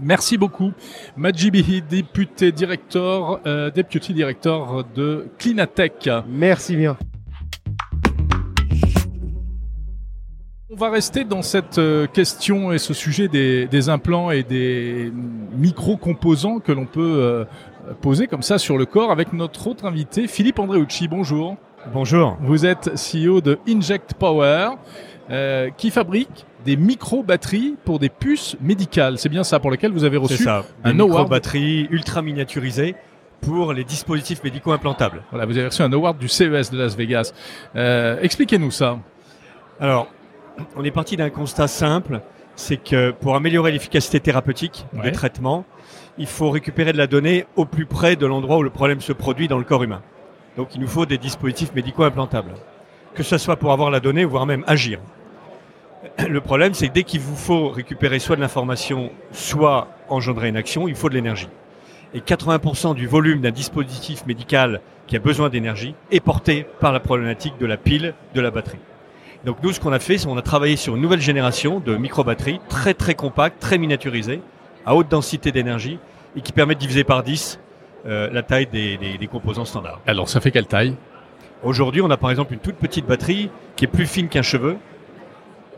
Merci beaucoup. Maji Bihid, député directeur, euh, deputy director de Clinatech. Merci bien. On va rester dans cette euh, question et ce sujet des, des implants et des micro-composants que l'on peut euh, poser comme ça sur le corps avec notre autre invité, Philippe Andreucci. Bonjour. Bonjour. Vous êtes CEO de Inject Power, euh, qui fabrique des micro-batteries pour des puces médicales. C'est bien ça, pour lesquelles vous avez C'est reçu ça. un award. micro-batteries ultra miniaturisées pour les dispositifs médicaux implantables. Voilà, vous avez reçu un award du CES de Las Vegas. Euh, Expliquez-nous ça. Alors, on est parti d'un constat simple. c'est que pour améliorer l'efficacité thérapeutique Ouais. des traitements, il faut récupérer de la donnée au plus près de l'endroit où le problème se produit dans le corps humain. Donc il nous faut des dispositifs médicaux implantables, que ce soit pour avoir la donnée, voire même agir. Le problème, c'est que dès qu'il vous faut récupérer soit de l'information, soit engendrer une action, il faut de l'énergie. Et 80% du volume d'un dispositif médical qui a besoin d'énergie est porté par la problématique de la pile, de la batterie. Donc nous, ce qu'on a fait, c'est qu'on a travaillé sur une nouvelle génération de micro-batteries très très compactes, très miniaturisées, à haute densité d'énergie et qui permettent de diviser par 10 euh, la taille des, des- des composants standards. Alors, ça fait quelle taille? Aujourd'hui, on a par exemple une toute petite batterie qui est plus fine qu'un cheveu,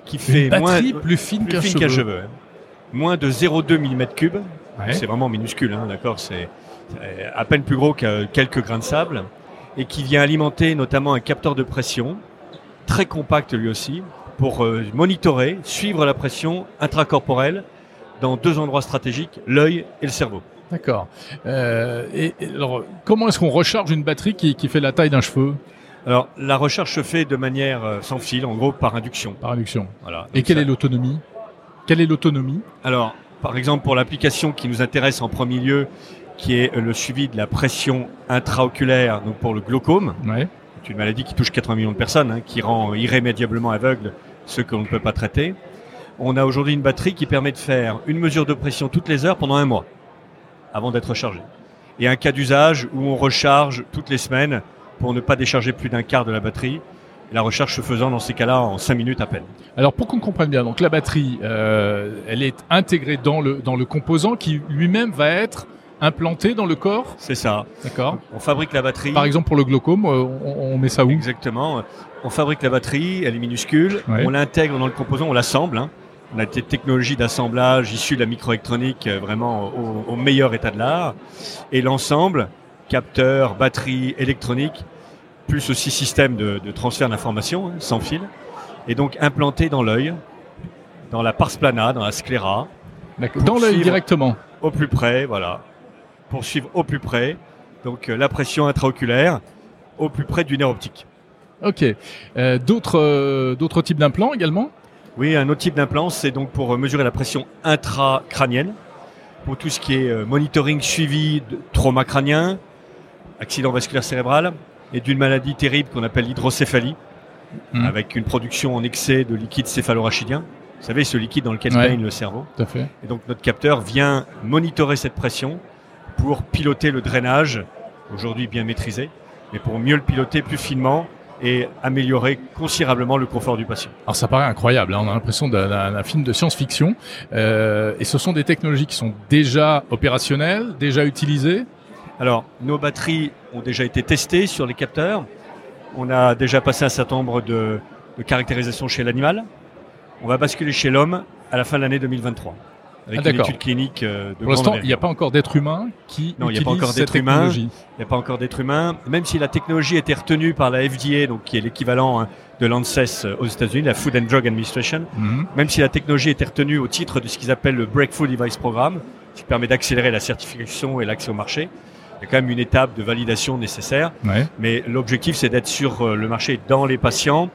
qui fait Une moins, plus fine plus qu'un cheveu. cheveu. hein. Moins de 0,2 mm3. Ouais. C'est vraiment minuscule, hein, d'accord C'est c'est à peine plus gros que quelques grains de sable et qui vient alimenter notamment un capteur de pression très compact lui aussi pour euh, monitorer, suivre la pression intracorporelle dans deux endroits stratégiques, l'œil et le cerveau. D'accord. Euh, et, et alors, comment est-ce qu'on recharge une batterie qui, qui fait la taille d'un cheveu? Alors la recherche se fait de manière euh, sans fil, en gros par induction. par induction Voilà. Et quelle ça- est l'autonomie? Quelle est l'autonomie? Alors, par exemple, pour l'application qui nous intéresse en premier lieu, qui est le suivi de la pression intraoculaire, donc pour le glaucome, Ouais. C'est une maladie qui touche 80 millions de personnes, hein, qui rend irrémédiablement aveugle ceux que l'on ne peut pas traiter. On a aujourd'hui une batterie qui permet de faire une mesure de pression toutes les heures pendant un mois, avant d'être rechargé. Et un cas d'usage où on recharge toutes les semaines pour ne pas décharger plus d'un quart de la batterie. La recharge se faisant dans ces cas-là en 5 minutes à peine. Alors pour qu'on comprenne bien, donc la batterie, euh, elle est intégrée dans le dans le composant qui lui-même va être implanté dans le corps, C'est ça. d'accord On fabrique la batterie. Par exemple pour le glaucome, euh, on, on met ça où Exactement. On fabrique la batterie, elle est minuscule, Ouais. on l'intègre dans le composant, on l'assemble. hein. On a des technologies d'assemblage issues de la microélectronique euh, vraiment au, au meilleur état de l'art. Et l'ensemble, capteur, batterie, électronique, plus aussi système de, de transfert d'information hein, sans fil, est donc implanté dans l'œil, dans la pars plana, dans la scléra. Dans l'œil directement. au plus près, voilà, pour suivre au plus près, donc euh, la pression intraoculaire au plus près du nerf optique. Ok. Euh, d'autres euh, d'autres types d'implants également? Oui, un autre type d'implant, c'est donc pour mesurer la pression intracrânienne, pour tout ce qui est euh, monitoring suivi de trauma crânien, accident vasculaire cérébral et d'une maladie terrible qu'on appelle l'hydrocéphalie, Mhm. avec une production en excès de liquide céphalorachidien. Vous savez, ce liquide dans lequel Ouais. baigne le cerveau. Tout à fait. Et donc notre capteur vient monitorer cette pression pour piloter le drainage, aujourd'hui bien maîtrisé, mais pour mieux le piloter plus finement et améliorer considérablement le confort du patient. Alors ça paraît incroyable, hein, on a l'impression d'un- film de science-fiction. Euh, et ce sont des technologies qui sont déjà opérationnelles, déjà utilisées. Alors, nos batteries ont déjà été testées sur les capteurs. On a déjà passé un certain nombre de, de caractérisations chez l'animal. On va basculer chez l'homme à la fin de l'année 2023. Avec Ah, une d'accord. étude clinique euh, de Pour l'instant, il n'y a pas encore d'être humain qui Non, il y a utilise pas encore cette d'être humain. technologie. Il n'y a pas encore d'être humain. Même si la technologie été retenue par la FDA, donc qui est l'équivalent hein, de l'ANSES euh, aux États-Unis, la Food and Drug Administration, Mhm. même si la technologie été retenue au titre de ce qu'ils appellent le Breakthrough Device Program, qui permet d'accélérer la certification et l'accès au marché, il y a quand même une étape de validation nécessaire. Ouais. Mais l'objectif, c'est d'être sur euh, le marché dans les patients,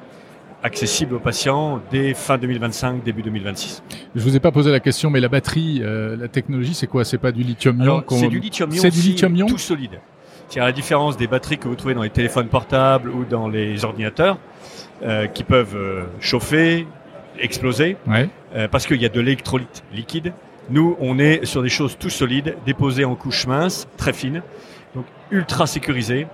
accessible aux patients dès fin 2025, début 2026. Je vous ai pas posé la question, mais la batterie, euh, la technologie, c'est quoi? C'est pas du lithium-ion c'est du lithium-ion, C'est du lithium-ion tout solide. C'est à la différence des batteries que vous trouvez dans les téléphones portables ou dans les ordinateurs, euh, qui peuvent euh, chauffer, exploser, Ouais. parce qu'il y a de l'électrolyte liquide. Nous, on est sur des choses tout solides, déposées en couches minces, très fines, donc ultra sécurisées.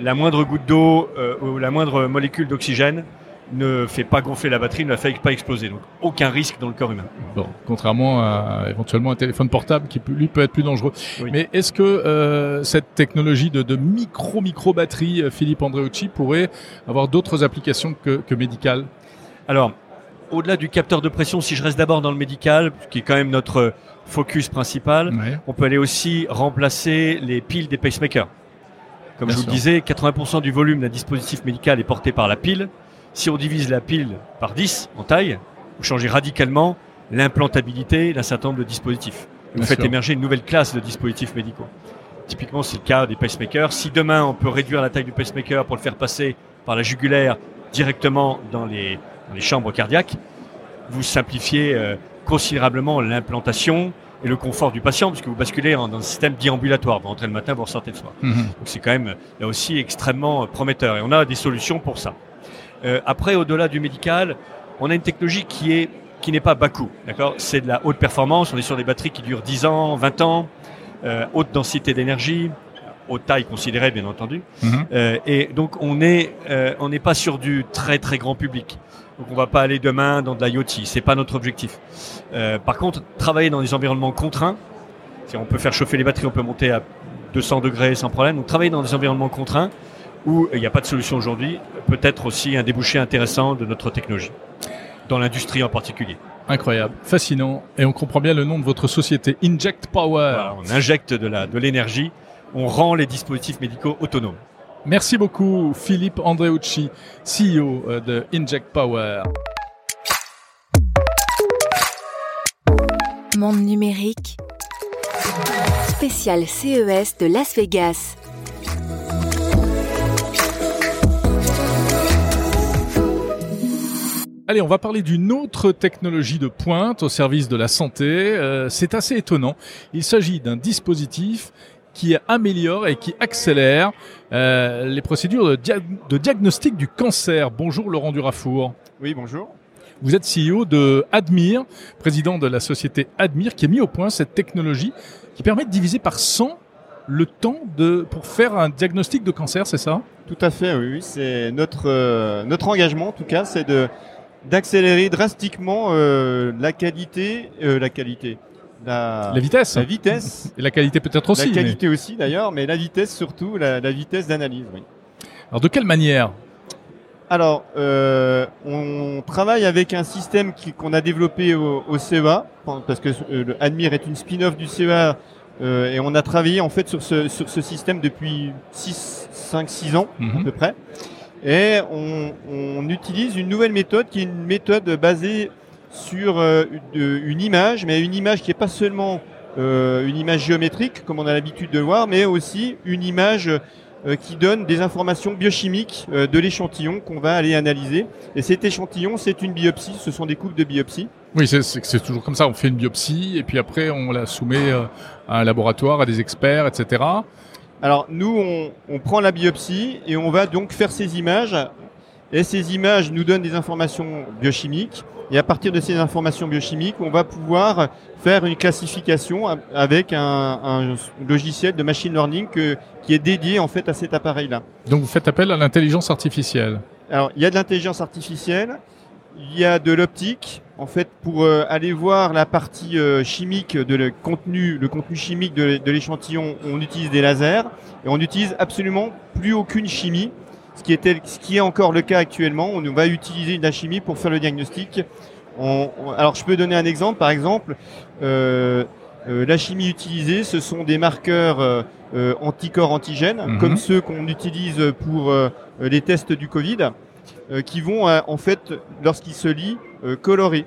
La moindre goutte d'eau ou la moindre molécule d'oxygène ne fait pas gonfler la batterie, ne la fait pas exploser. Donc aucun risque dans le corps humain. Bon, contrairement à éventuellement un téléphone portable qui lui peut être plus dangereux. Oui. Mais est-ce que euh, cette technologie de, de micro micro batterie, euh, Philippe Andreucci, pourrait avoir d'autres applications que, que médicales? Alors, au-delà du capteur de pression, si je reste d'abord dans le médical, qui est quand même notre focus principal, Ouais. on peut aller aussi remplacer les piles des pacemakers. Comme Bien je vous le disais, 80% du volume d'un dispositif médical est porté par la pile. Si on divise la pile par 10 en taille, vous changez radicalement l'implantabilité d'un certain nombre de dispositifs. Vous Bien faites sûr. émerger une nouvelle classe de dispositifs médicaux. Typiquement, c'est le cas des pacemakers. Si demain, on peut réduire la taille du pacemaker pour le faire passer par la jugulaire directement dans les, dans les chambres cardiaques, vous simplifiez euh, considérablement l'implantation et le confort du patient, puisque vous basculez dans un système déambulatoire. Vous rentrez le matin, vous ressortez le soir. Mhm. Donc c'est quand même là aussi extrêmement prometteur. Et on a des solutions pour ça. Euh, après, au-delà du médical, on a une technologie qui est qui n'est pas bas coût. D'accord? C'est de la haute performance. On est sur des batteries qui durent 10 ans, 20 ans, euh, haute densité d'énergie, haute taille considérée, bien entendu. Mhm. Euh, et donc on est on n'est pas sur du très très grand public. Donc on va pas aller demain dans de l'IoT. C'est pas notre objectif. Par contre, travailler dans des environnements contraints, si on peut faire chauffer les batteries, on peut monter à 200 degrés sans problème. Donc travailler dans des environnements contraints où il n'y a pas de solution aujourd'hui, peut être aussi un débouché intéressant de notre technologie, dans l'industrie en particulier. Incroyable, fascinant. Et on comprend bien le nom de votre société, Inject Power. Voilà, on injecte de l'énergie, on rend les dispositifs médicaux autonomes. Merci beaucoup, Philippe Andreucci, CEO euh, de Inject Power. Monde numérique. Spécial CES de Las Vegas. Allez, on va parler d'une autre technologie de pointe au service de la santé. Euh, c'est assez étonnant. Il s'agit d'un dispositif qui améliore et qui accélère euh, les procédures de, dia- de diagnostic du cancer. Bonjour Laurent Durafour. Oui, bonjour. Vous êtes CEO de Admire, président de la société Admire, qui a mis au point cette technologie qui permet de diviser par 100 le temps de, pour faire un diagnostic de cancer, c'est ça? Tout à fait, oui. oui. C'est notre, euh, notre engagement, en tout cas, c'est de d'accélérer drastiquement euh, la qualité, euh, la qualité, la, La vitesse la vitesse, Et la qualité peut-être aussi. la mais- qualité aussi d'ailleurs, mais la vitesse surtout, la, la vitesse d'analyse. Oui. Alors de quelle manière? Alors, euh, on travaille avec un système qu'on a développé au, au CEA, parce que euh, le Admire est une spin-off du CEA, euh, et on a travaillé en fait sur ce, sur ce système depuis 6, 5, 6 ans à Mhm. peu près. Et on, utilise une nouvelle méthode qui est une méthode basée sur euh, une, une image, mais une image qui n'est pas seulement euh, une image géométrique comme on a l'habitude de le voir, mais aussi une image euh, qui donne des informations biochimiques euh, de l'échantillon qu'on va aller analyser. Et cet échantillon, c'est une biopsie, ce sont des coupes de biopsie. Oui, c'est- toujours comme ça. On fait une biopsie et puis après on la soumet euh, à un laboratoire, à des experts, etc. Alors nous, on, on prend la biopsie et on va donc faire ces images. Et ces images nous donnent des informations biochimiques. Et à partir de ces informations biochimiques, on va pouvoir faire une classification avec un, un logiciel de machine learning que- qui est dédié en fait à cet appareil-là. Donc vous faites appel à l'intelligence artificielle. Alors, il y a de l'intelligence artificielle, il y a de l'optique. En fait, pour euh, aller voir la partie euh, chimique de le contenu, le contenu chimique de, de l'échantillon, on utilise des lasers et on n'utilise absolument plus aucune chimie, ce qui, était, ce qui est encore le cas actuellement. On va utiliser de la chimie pour faire le diagnostic. On- on- alors, je peux donner un exemple. Par exemple, euh, la chimie utilisée, ce sont des marqueurs anticorps antigènes, Mhm. comme ceux qu'on utilise pour les tests du Covid, qui vont euh, en fait, lorsqu'ils se lient, euh, colorer.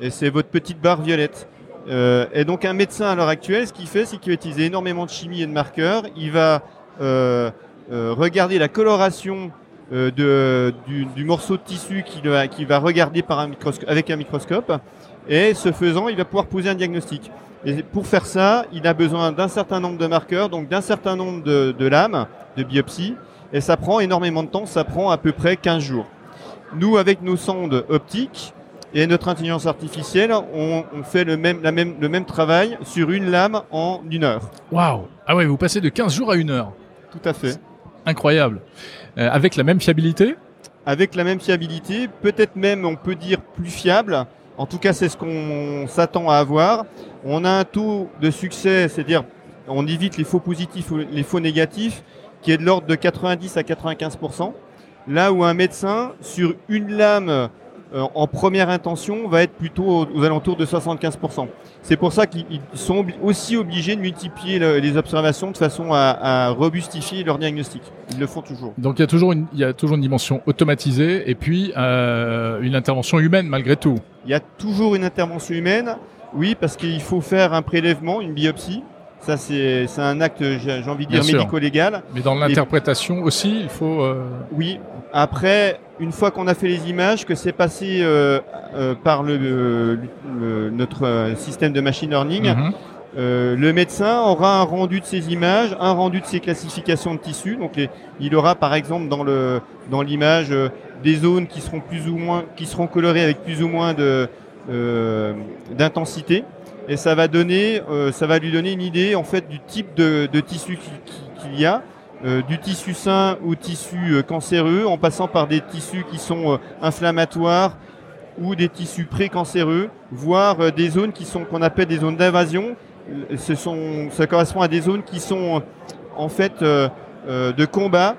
Et c'est votre petite barre violette. Euh, et donc un médecin à l'heure actuelle, ce qu'il fait, c'est qu'il va utiliser énormément de chimie et de marqueurs. Il va euh, euh, regarder la coloration euh, du, morceau de tissu qu'il va, va regarder par un avec un microscope. Et ce faisant, il va pouvoir poser un diagnostic. Et pour faire ça, il a besoin d'un certain nombre de marqueurs, donc d'un certain nombre de, de lames, de biopsies. Et ça prend énormément de temps, ça prend à peu près 15 jours. Nous, avec nos sondes optiques et notre intelligence artificielle, on, on fait le même, la même, le même travail sur une lame en une heure. Waouh Ah ouais, vous passez de 15 jours à une heure. Tout à fait. Incroyable. Euh, avec la même fiabilité? Avec la même fiabilité, peut-être même, on peut dire, plus fiable. En tout cas, c'est ce qu'on s'attend à avoir. On a un taux de succès, c'est-à-dire on évite les faux positifs ou les faux négatifs, qui est de l'ordre de 90 à 95 Là où un médecin, sur une lame euh, en première intention, va être plutôt aux, alentours de 75% C'est pour ça qu'ils ils sont aussi obligés de multiplier le- les observations de façon à, à robustifier leur diagnostic. Ils le font toujours. Donc il y a toujours une, il y a toujours une dimension automatisée et puis euh, une intervention humaine malgré tout. Il y a toujours une intervention humaine, oui, parce qu'il faut faire un prélèvement, une biopsie. Ça, c'est un acte, j'ai envie de dire, médico-légal. Mais dans l'interprétation aussi, il faut. euh, Oui. Après, une fois qu'on a fait les images, que c'est passé euh, euh, par le, notre système de machine learning, mhm. le médecin aura un rendu de ces images, un rendu de ces classifications de tissus. Donc, les- il aura par exemple dans le dans l'image des zones qui seront plus ou moins qui seront colorées avec plus ou moins de d'intensité. Et ça va donner, euh, ça va lui donner une idée en fait du type de, tissu qui- qui- qu'il y a, euh, du tissu sain au tissu euh, cancéreux, en passant par des tissus qui sont inflammatoires ou des tissus précancéreux, voire des zones qui sont qu'on appelle des zones d'invasion. Ce sont, ça correspond à des zones qui sont en fait de combat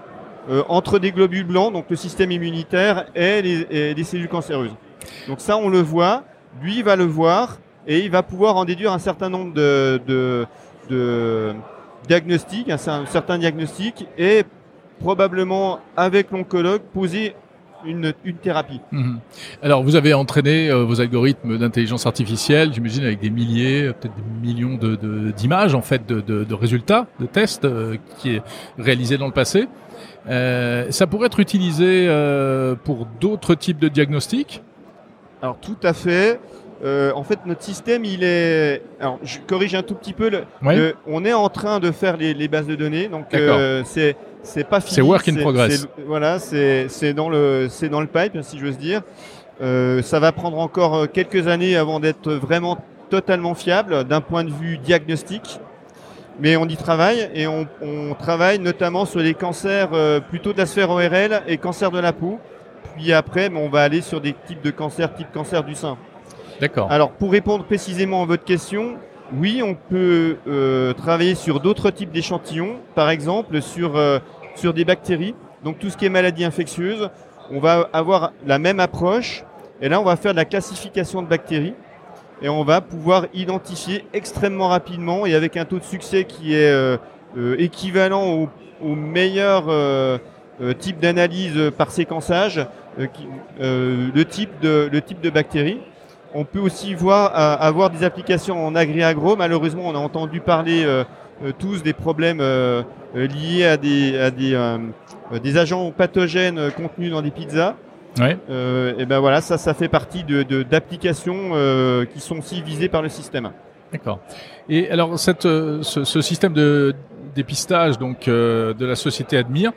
entre des globules blancs, donc le système immunitaire et les, et les cellules cancéreuses. Donc ça, on le voit. Lui, va le voir et il va pouvoir en déduire un certain nombre de, de, de diagnostics, un, cer- un certain diagnostic et probablement avec l'oncologue poser une, une thérapie. Mhm. Alors, vous avez entraîné euh, vos algorithmes d'intelligence artificielle, j'imagine, avec des milliers, euh, peut-être des millions de- de- d'images, en fait, de, résultats, de tests euh, qui est réalisé dans le passé. Euh, ça pourrait être utilisé pour d'autres types de diagnostics? Alors tout à fait. Euh, en fait, notre système, il est. Alors, je corrige un tout petit peu. Le, Oui. le- on est en train de faire les, les bases de données, donc euh, c'est c'est pas fini. C'est work in progress. Voilà, c'est c'est dans le c'est dans le pipe, si j'ose dire. Euh, ça va prendre encore quelques années avant d'être vraiment totalement fiable d'un point de vue diagnostique. Mais on y travaille et on, on travaille notamment sur les cancers plutôt de la sphère ORL et cancer de la peau. Puis après, on va aller sur des types de cancers, type cancer du sein. D'accord. Alors, pour répondre précisément à votre question, oui, on peut euh, travailler sur d'autres types d'échantillons, par exemple sur, euh, sur des bactéries. Donc, tout ce qui est maladie infectieuse, on va avoir la même approche. Et là, on va faire de la classification de bactéries. Et on va pouvoir identifier extrêmement rapidement et avec un taux de succès qui est euh, équivalent au, meilleur type d'analyse par séquençage, le type de bactéries. On peut aussi voir euh, avoir des applications en agri-agro. Malheureusement, on a entendu parler euh, euh, tous des problèmes liés à des, à des, des agents pathogènes contenus dans des pizzas. Ouais. Euh, et ben voilà, ça, ça fait partie de de- d'applications euh, qui sont aussi visées par le système. D'accord. Et alors, cette, ce, ce système de dépistage donc euh, de la société Admire,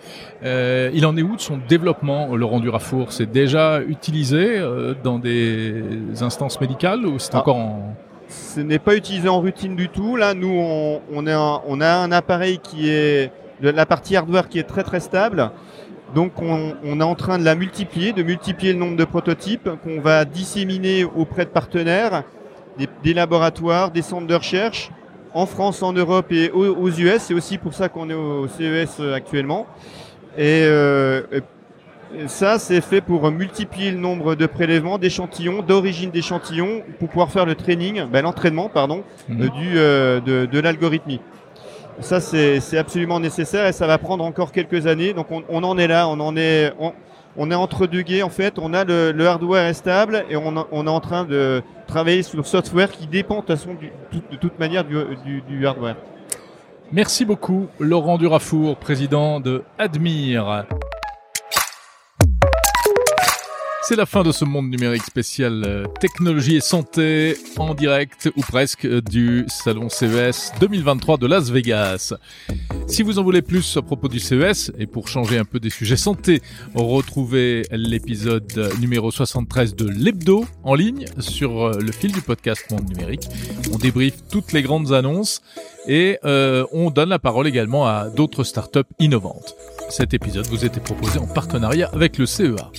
euh, il en est où de son développement, Laurent Durafour? C'est déjà utilisé euh, dans des instances médicales ou c'est Ah. encore en... Ce n'est pas utilisé en routine du tout. Là, nous, on, on, est un- on a un appareil qui est de la partie hardware qui est très très stable. Donc, on, on est en train de la multiplier, de multiplier le nombre de prototypes qu'on va disséminer auprès de partenaires, des, des laboratoires, des centres de recherche, en France, en Europe et aux, aux US. C'est aussi pour ça qu'on est au CES actuellement. Et, euh, et ça, c'est fait pour multiplier le nombre de prélèvements, d'échantillons, d'origine d'échantillons, pour pouvoir faire le training, ben, l'entraînement, pardon, Mhm. euh, du, euh, de, de l'algorithmie. Ça, c'est c'est absolument nécessaire et ça va prendre encore quelques années. Donc, on, on en est là, on en est, on, on est entre deux guets en fait. On a le, hardware est stable et on, est en train de travailler sur le software qui dépend de toute manière du, du, du hardware. Merci beaucoup, Laurent Durafour, président de Admire. C'est la fin de ce monde numérique spécial euh, technologie et santé en direct ou presque euh, du salon CES 2023 de Las Vegas. Si vous en voulez plus à propos du CES et pour changer un peu des sujets santé, retrouvez l'épisode numéro 73 de l'Hebdo en ligne sur euh, le fil du podcast Monde numérique. On débriefe toutes les grandes annonces et on donne la parole également à d'autres startups innovantes. Cet épisode vous était proposé en partenariat avec le CEA.